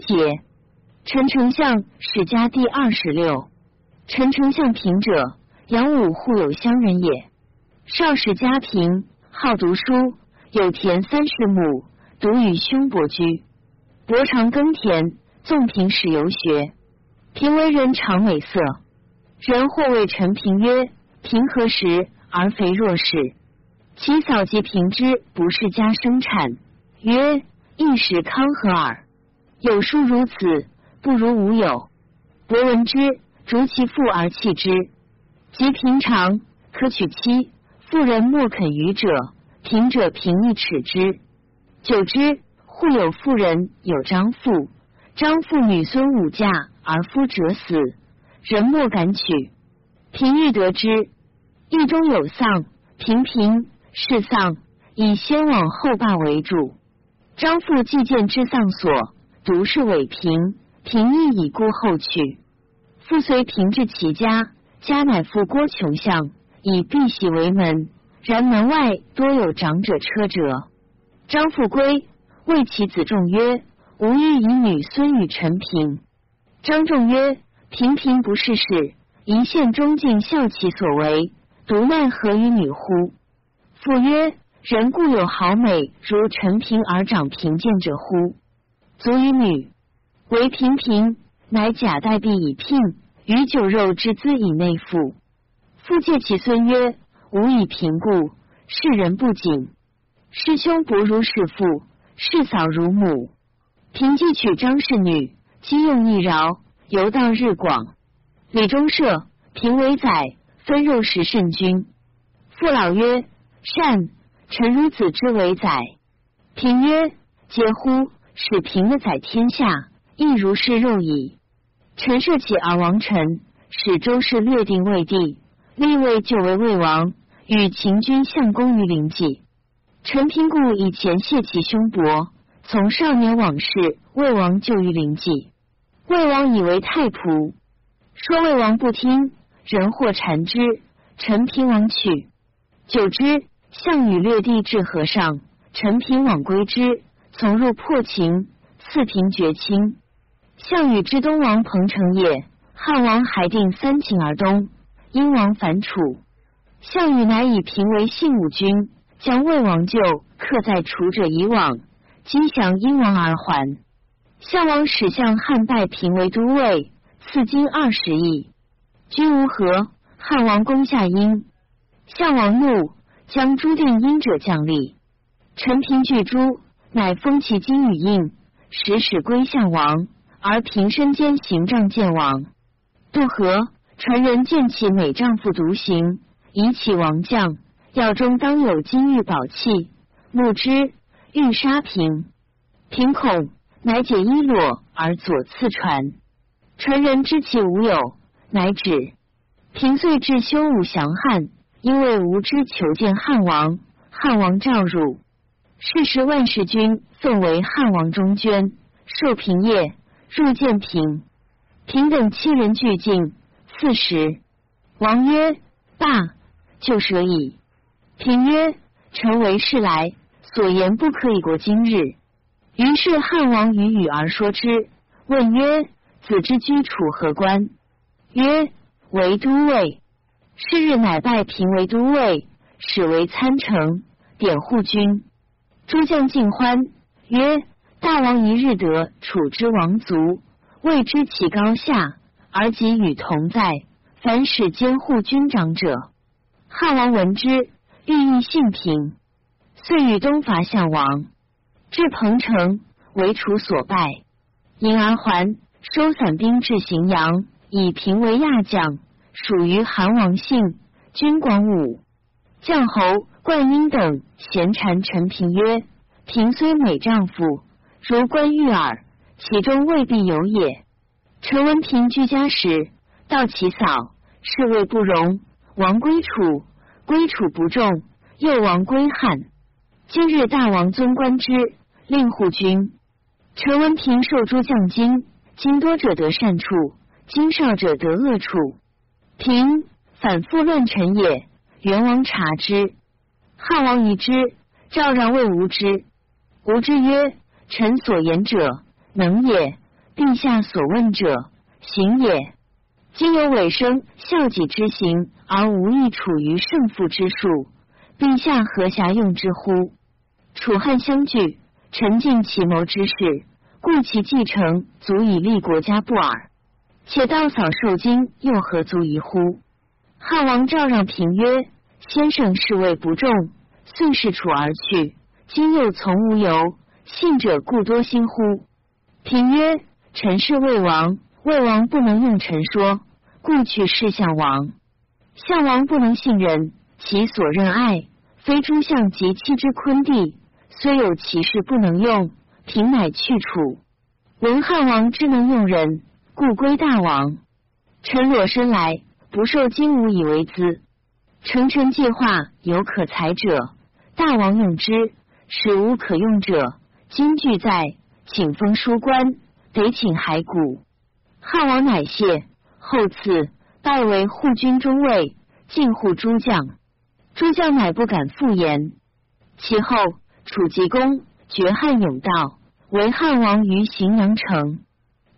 解，陈丞相史家第二十六。陈丞相平者，杨武户有乡人也。少时家贫，好读书，有田三十亩，独与兄伯居。伯常耕田，纵平使游学。平为人常美色，人或谓陈平曰：“平何时而肥若是？”其嫂及平之不是家生产，曰：“一时康和耳。”有书如此，不如无有。博闻之，逐其父而弃之。及平常，可娶妻，妇人莫肯与者，平者平易耻之。久之，户有妇人有张妇，张妇女孙五嫁。而夫者死，人莫敢娶。平欲得之，狱中有丧，平平是丧，以先往后罢为主。张父既见之丧所，独是伪平，平亦以孤后去。父随平至其家，家乃父郭穷相，以碧玺为门，然门外多有长者车辙。张富归，谓其子仲曰：“吾欲以女孙与陈平。”张仲曰：“平平不是事，一县忠敬效其所为，独奈何于女乎？”父曰：“人固有好美如陈平而长贫贱者乎？足于女，唯平平，乃假代币以聘，与酒肉之资以内附。”父借其孙曰：“吾以贫故，世人不谨。师兄不如是父，世嫂如母。平既娶张氏女。”今用一饶，游道日广。李中舍平为宰，分肉食甚均。父老曰：“善。”臣如子之为宰。平曰：“嗟乎！使平的宰天下，亦如是肉矣。”陈涉起而王臣，使周氏略定魏地，立魏就为魏王，与秦军相攻于临济。陈平故以前谢其兄伯，从少年往事，魏王就于临济。魏王以为太仆，说魏王不听，人或缠之。陈平王去，久之，项羽略地至河上，陈平往归之，从入破秦，赐平绝亲。项羽之东王彭城也，汉王还定三秦而东，殷王反楚，项羽乃以平为信武君，将魏王救，克在楚者以往，今降殷王而还。项王使向汉拜平为都尉，赐金二十亿。君无何，汉王攻下殷，项王怒，将诛定殷者降立。陈平拒诛，乃封其金与印，使使归项王，而平身兼行帐见王。渡河，传人见其美丈夫独行，以启王将，药中当有金玉宝器，木之欲杀平，平恐。乃解衣裸而左次传，传人知其无有，乃止。平遂至修武降汉，因为无知求见汉王，汉王召汝。是时万世君奉为汉王中捐，受平业，入见平。平等七人俱进，四十。王曰：“罢，就舍矣。”平曰：“臣为事来，所言不可以过今日。”于是汉王与语而说之，问曰：“子之居处何官？”曰：“为都尉。”是日乃拜平为都尉，使为参城，典护军。诸将尽欢，曰：“大王一日得楚之王族，未知其高下，而己与同在，凡使监护军长者。”汉王闻之，欲议信平，遂与东伐项王。至彭城，为楚所败，因而还，收散兵至荥阳，以平为亚将，属于韩王信。军广武将侯冠英等闲谗陈平曰：“平虽美丈夫，如冠玉耳，其中未必有也。”陈文平居家时，道其嫂，是谓不容。王归楚，归楚不重，又王归汉。今日大王尊官之。令护军，陈文平受诸将金，金多者得善处，金少者得恶处。平反复乱臣也。元王察之，汉王疑之，赵让谓无知。无知曰：“臣所言者能也，陛下所问者，行也。今有尾生孝己之行，而无益处于胜负之术，陛下何暇用之乎？楚汉相聚，陈尽其谋之事，故其继承足以立国家不耳。且道扫受惊，又何足疑乎？汉王赵让平曰：“先生是谓不重，遂是楚而去。今又从无由，信者故多心乎？”平曰：“臣是魏王，魏王不能用臣说，故去是相王。项王不能信任，其所任爱，非诸相及妻之昆弟，虽有其事不能用，平乃去楚。闻汉王之能用人。”故归大王，臣裸身来，不受金吾以为资。成臣计划有可裁者，大王用之；使无可用者，今俱在，请封书官，得请骸骨。汉王乃谢，后赐拜为护军中尉，进护诸将。诸将乃不敢复言。其后，楚吉公绝汉甬道，为汉王于荥阳城。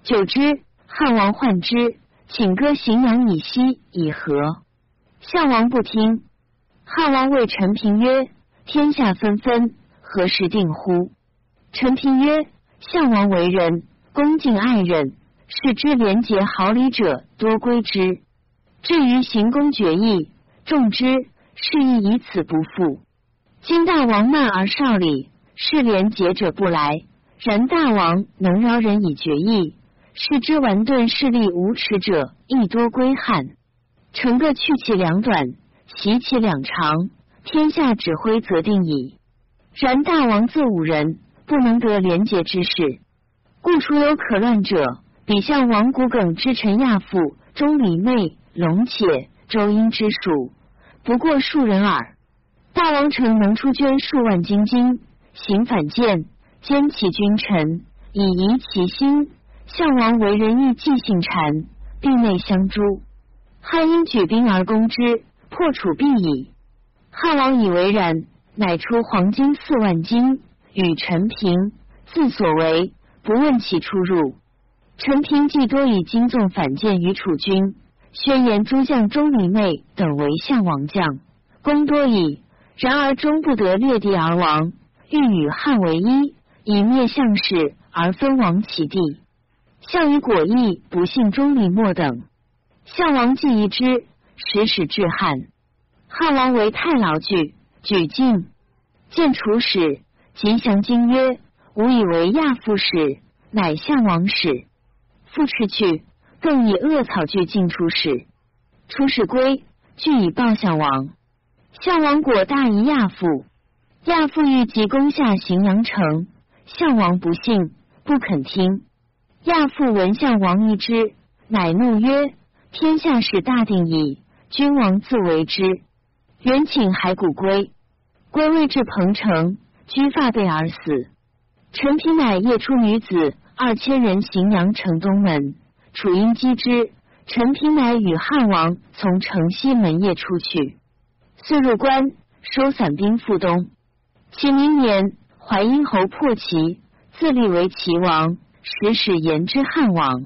久之。汉王患之，请割荥阳以西以和。项王不听。汉王谓陈平曰：“天下纷纷，何时定乎？”陈平曰：“项王为人恭敬爱人，是之廉洁好礼者多归之。至于行宫决议，众之是亦以此不复。今大王慢而少礼，是廉洁者不来。然大王能饶人以决议。”是之顽钝势力无耻者，亦多归汉。臣各去其两短，习其两长，天下指挥则定矣。然大王自五人，不能得廉洁之事，故除有可乱者，比向王谷耿之臣亚父、钟离昧、龙且、周殷之属，不过数人耳。大王臣能出捐数万金金，行反间，兼其君臣，以移其心。项王为人义，既信谗，并内相诛。汉因举兵而攻之，破楚必矣。汉王以为然，乃出黄金四万斤与陈平，自所为，不问其出入。陈平既多以金纵反间于楚军，宣言诸将钟离昧等为项王将，功多矣。然而终不得略地而亡，欲与汉为一，以灭项氏而分王其地。项羽果意不幸钟离莫等，项王既疑之，使使至汉。汉王为太牢惧，举进见楚使，吉祥经曰：“吾以为亚父使，乃项王使。”复斥去，更以恶草具进楚使。楚使归，具以报项王。项王果大疑亚父，亚父欲急攻下荥阳城，项王不信，不肯听。亚父闻项王一之，乃怒曰：“天下事大定矣，君王自为之。”元请骸骨归，归未至彭城，居发背而死。陈平乃夜出女子二千人荥阳城东门，楚因击之。陈平乃与汉王从城西门夜出去，遂入关，收散兵赴东。其明年，淮阴侯破齐，自立为齐王。使使言之汉王，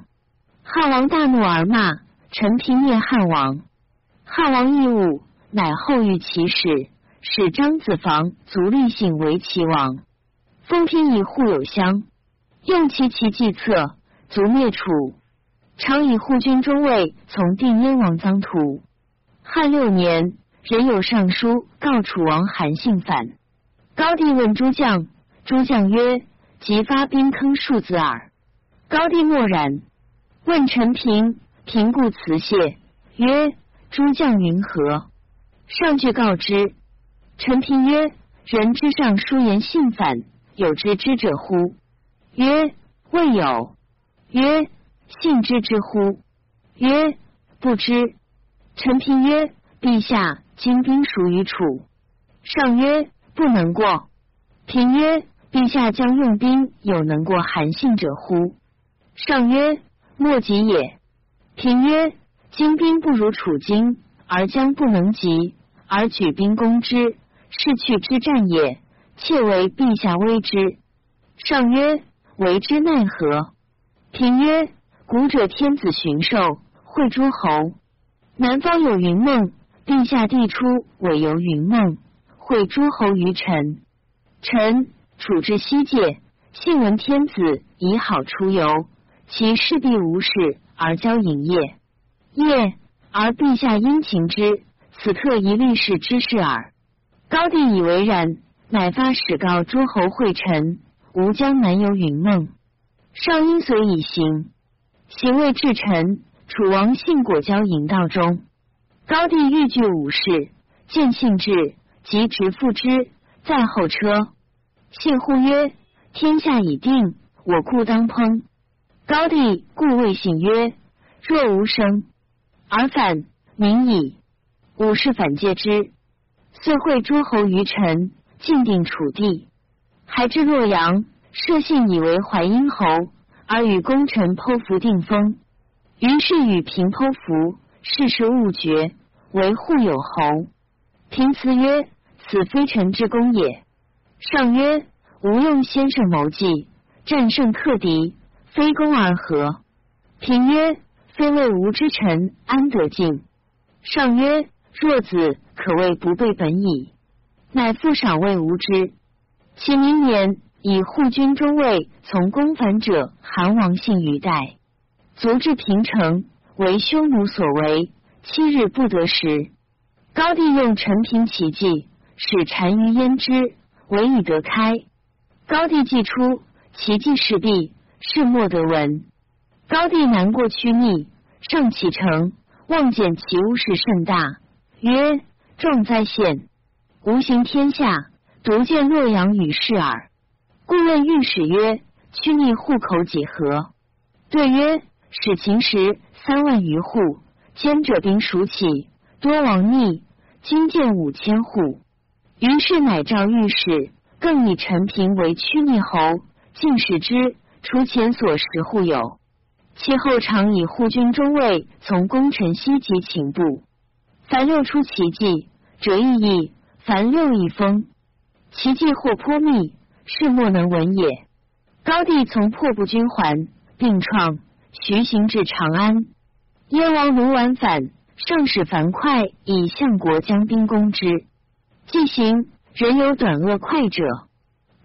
汉王大怒而骂陈平灭汉王。汉王义务，乃后遇其使，使张子房足立信为齐王。封平以护有乡，用其其计策，卒灭楚。常以护军中尉从定燕王臧荼。汉六年，人有上书告楚王韩信反。高帝问诸将，诸将曰。即发兵坑数子耳。高帝默然，问陈平，平故辞谢，曰：“诸将云何？”上句告之。陈平曰：“人之上书言信反，有知之者乎？”曰：“未有。”曰：“信之之乎？”曰：“不知。”陈平曰：“陛下今兵属于楚。”上曰：“不能过。”平曰。陛下将用兵，有能过韩信者乎？上曰：莫及也。平曰：精兵不如楚军，而将不能及，而举兵攻之，是去之战也。切为陛下威之。上曰：为之奈何？平曰：古者天子巡狩，会诸侯。南方有云梦，陛下帝出，委由云梦，会诸侯于臣。臣处至西界，信闻天子以好出游，其势必无事而交营业。业而陛下殷勤之，此特一律事之事耳。高帝以为然，乃发使告诸侯会臣，吾将南游云梦。少因随以行，行未至臣。楚王信果交引道中，高帝欲拒武士，见信至，即直复之，在后车。信呼曰：“天下已定，我故当烹。”高帝故谓醒曰：“若无声，而反，民矣。”武士反戒之，遂会诸侯于臣，尽定楚地，还至洛阳，设信以为淮阴侯，而与功臣剖符定封。于是与平剖符，事事误决，为护有侯。平辞曰：“此非臣之功也。”上曰：“吾用先生谋计，战胜克敌，非攻而和。”平曰：“非为吾之臣，安得敬？”上曰：“若子可谓不备本矣。”乃复赏谓吾之。其明年，以护军中尉从公反者，韩王信于代。卒至平城，为匈奴所为，七日不得食。高帝用陈平奇计，使单于焉之，唯以得开。高帝既出，奇计事毕，是莫得闻。高帝难过屈逆，上启程，望见其屋室甚大，曰：“重灾现，无行天下，独见洛阳与世耳。”故问御史曰：“屈逆户口几何？”对曰。使秦时三万余户，兼者兵数起，多亡逆，今见五千户。于是乃召御史，更以陈平为屈逆侯，进使之，除前所十户有。其后常以护军中尉从功臣西及秦部，凡六出奇迹，折意义，凡六一封。奇迹或颇密，是莫能闻也。高帝从破布军还，并创。徐行至长安，燕王卢绾反，上使樊哙以相国将兵攻之。既行，人有短恶快者。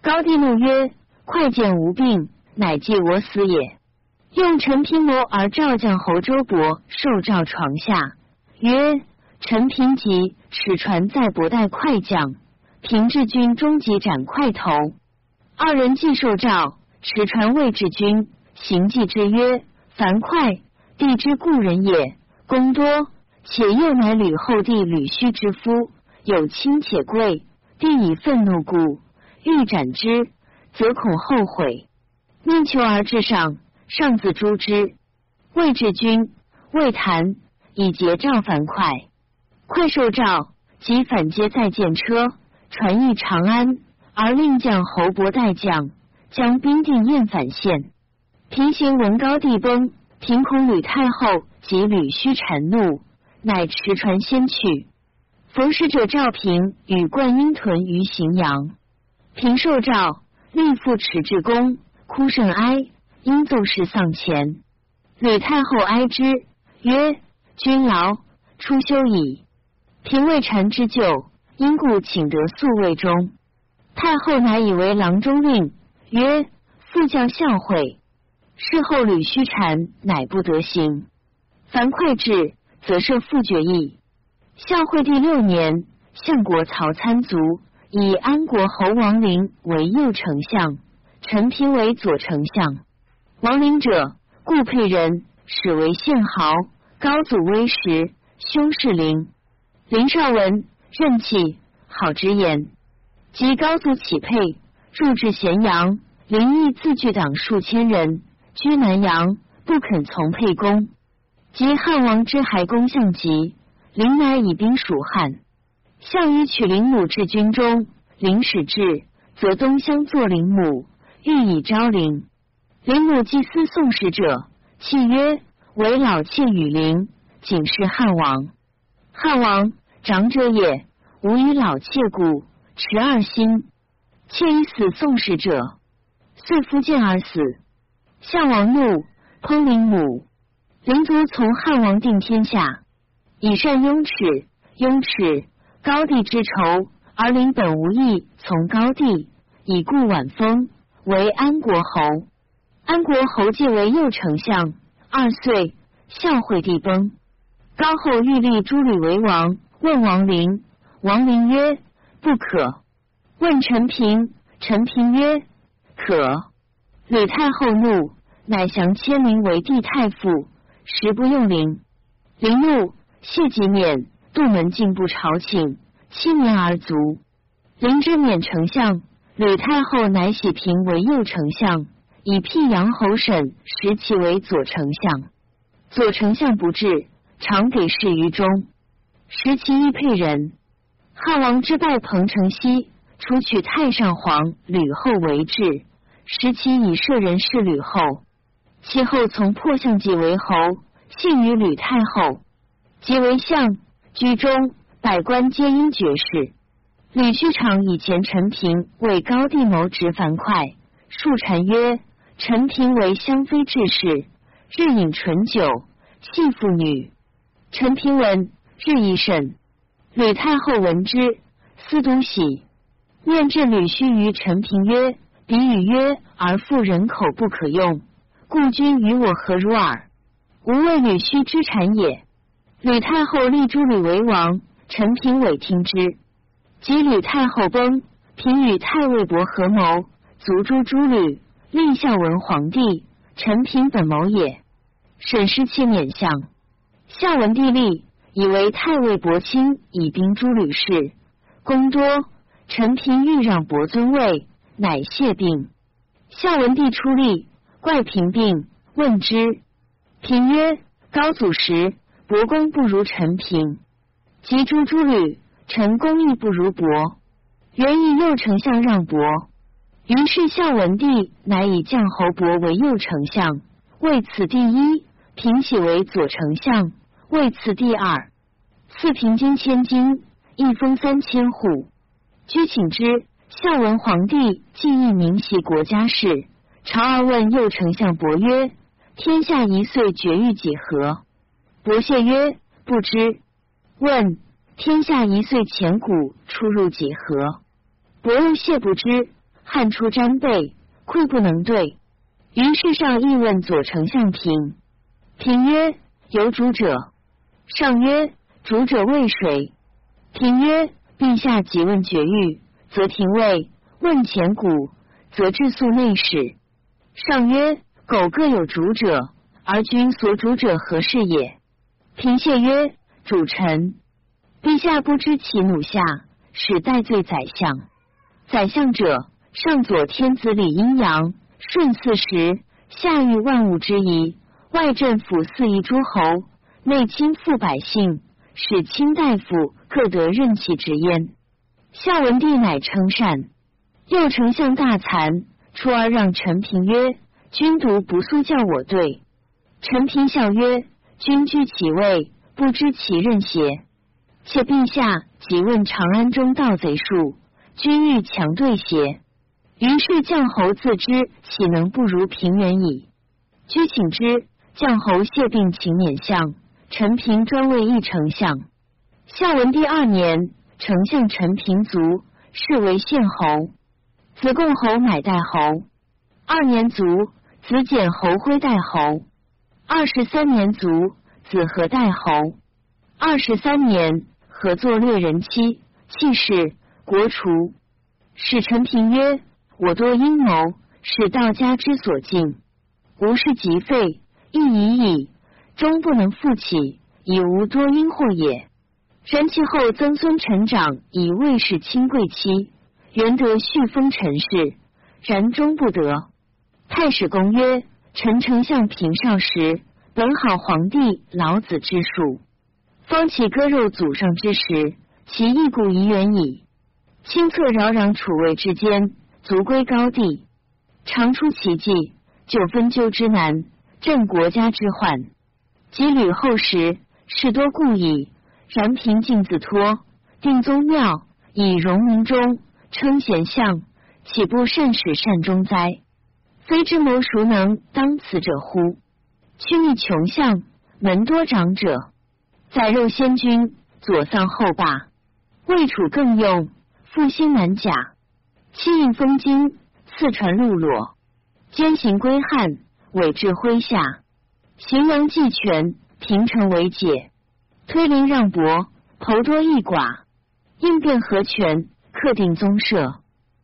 高帝怒曰：“快见无病，乃计我死也。”用陈平谋而召将侯周勃受诏床下，曰：“陈平急，使传在伯待快将，平治军终即斩快头。”二人既受诏，持传谓至君，行计之曰。樊哙，帝之故人也，功多，且又乃吕后弟吕须之夫，有亲且贵。帝以愤怒故，欲斩之，则恐后悔，命求而至上，上自诛之。魏至君，魏谈以节召樊哙。快受诏，即反接再见车，传诣长安，而令将侯伯代将，将兵定燕反县。平行文高帝崩，平恐吕太后及吕须谗怒，乃持船先去。逢使者赵平与灌婴屯于荥阳，平受诏，立复持至宫，哭甚哀，因奏事丧前。吕太后哀之，曰：“君劳，出休矣。”平未禅之旧，因故请得宿卫中。太后乃以为郎中令，曰：“副将孝惠。”事后吕须禅乃不得行。樊哙至，则设复决议。孝惠帝六年，相国曹参卒，以安国侯王陵为右丞相，陈平为左丞相。王陵者，故沛人，始为县豪，高祖威时，兄氏陵。林少文任气，好直言。及高祖起沛，入至咸阳，林毅自据党数千人。居南阳，不肯从沛公。及汉王之还公相急，临乃以兵属汉。项羽取灵母至军中，陵使至，则东乡作灵母，欲以昭灵。陵母祭司宋使者，契曰：“为老妾与陵，仅是汉王。汉王长者也，吾与老妾故，持二心。妾以死宋使者，遂夫见而死。”项王怒，烹陵母。灵族从汉王定天下，以善雍齿，雍齿高帝之仇，而陵本无义，从高帝，以故晚封为安国侯。安国侯继为右丞相，二岁，孝惠帝崩。高后欲立诸吕为王，问王陵，王陵曰：“不可。”问陈平，陈平曰：“可。”吕太后怒，乃降千陵为帝太傅。时不用灵，灵怒，谢即免，杜门进不朝请，七年而卒。灵之免丞相，吕太后乃喜平为右丞相，以辟阳侯审，时其为左丞相。左丞相不至，常给事于中。时其亦配人。汉王之败彭城西，除取太上皇吕后为质，时其以舍人事吕后。其后从破相继为侯，幸于吕太后，即为相，居中，百官皆因爵士。吕虚长以前陈平为高帝谋职樊哙，数谗曰：“陈平为香妃志士，日饮醇酒，戏妇女。”陈平闻，日益甚。吕太后闻之，思独喜，面至吕须于陈平曰：“彼语曰，而妇人口不可用。”故君与我何如耳？吾为吕须之产也。吕太后立诸吕为王，陈平委听之。及吕太后崩，平与太尉伯合谋，卒诛诸吕，立孝文皇帝。陈平本谋也。沈师期免相。孝文帝立，以为太尉伯亲，以兵诸吕氏。功多，陈平欲让伯尊位，乃谢病。孝文帝出立。怪平病，问之。平曰：“高祖时，伯公不如陈平；及诸诸吕，臣功亦不如伯。原以右丞相让伯。于是孝文帝乃以将侯伯为右丞相，为此第一；平喜为左丞相，为此第二。赐平金千金，一封三千户。居请之。孝文皇帝既议明其国家事。”朝而问右丞相伯曰：“天下一岁绝育几何？”伯谢曰：“不知。”问：“天下一岁钱谷出入几何？”伯又谢不知。汗出沾背，愧不能对。于是上议问左丞相平。平曰：“有主者。”上曰：“主者为谁？”平曰：“陛下即问绝育，则廷尉；问钱谷，则治宿内史。”上曰：“苟各有主者，而君所主者何事也？”平谢曰：“主臣，陛下不知其怒下，使代罪宰相。宰相者，上佐天子理阴阳，顺四时，下育万物之宜，外镇抚四夷诸侯，内亲附百姓，使卿大夫各得任其职焉。”孝文帝乃称善。右丞相大惭。初而让陈平曰：“君独不速叫我对。”陈平笑曰：“君居其位，不知其任邪？且陛下即问长安中盗贼数，君欲强对邪？”于是将侯自知，岂能不如平原矣？居请之，将侯谢病，请免相。陈平专为一丞相。孝文帝二年，丞相陈平卒，是为献侯。子贡侯乃代侯，二年卒，子简侯徽代侯，二十三年卒，子和代侯，二十三年，合作掠人妻，弃世，国除。使陈平曰：“我多阴谋，使道家之所敬，吾事即废，亦已矣，终不能复起，以无多因祸也。然其后曾孙陈长以卫士亲贵妻。”元德续封陈氏，然终不得。太史公曰：陈丞相平少时，本好皇帝老子之术，方其割肉祖上之时，其义故已远矣。亲策扰攘楚魏之间，足归高帝。常出奇迹，就分纠之难，振国家之患。及吕后时，事多故矣。然平静自托，定宗庙，以荣民中。称贤相，岂不善始善终哉？非之谋孰能当此者乎？趋逆穷相，门多长者，宰肉先君，左丧后霸，魏楚更用，复兴南甲，七印封金，四传陆裸，兼行归汉，委至麾下，行王继权，平城为解，推临让伯，侯多益寡，应变合权，克定宗社。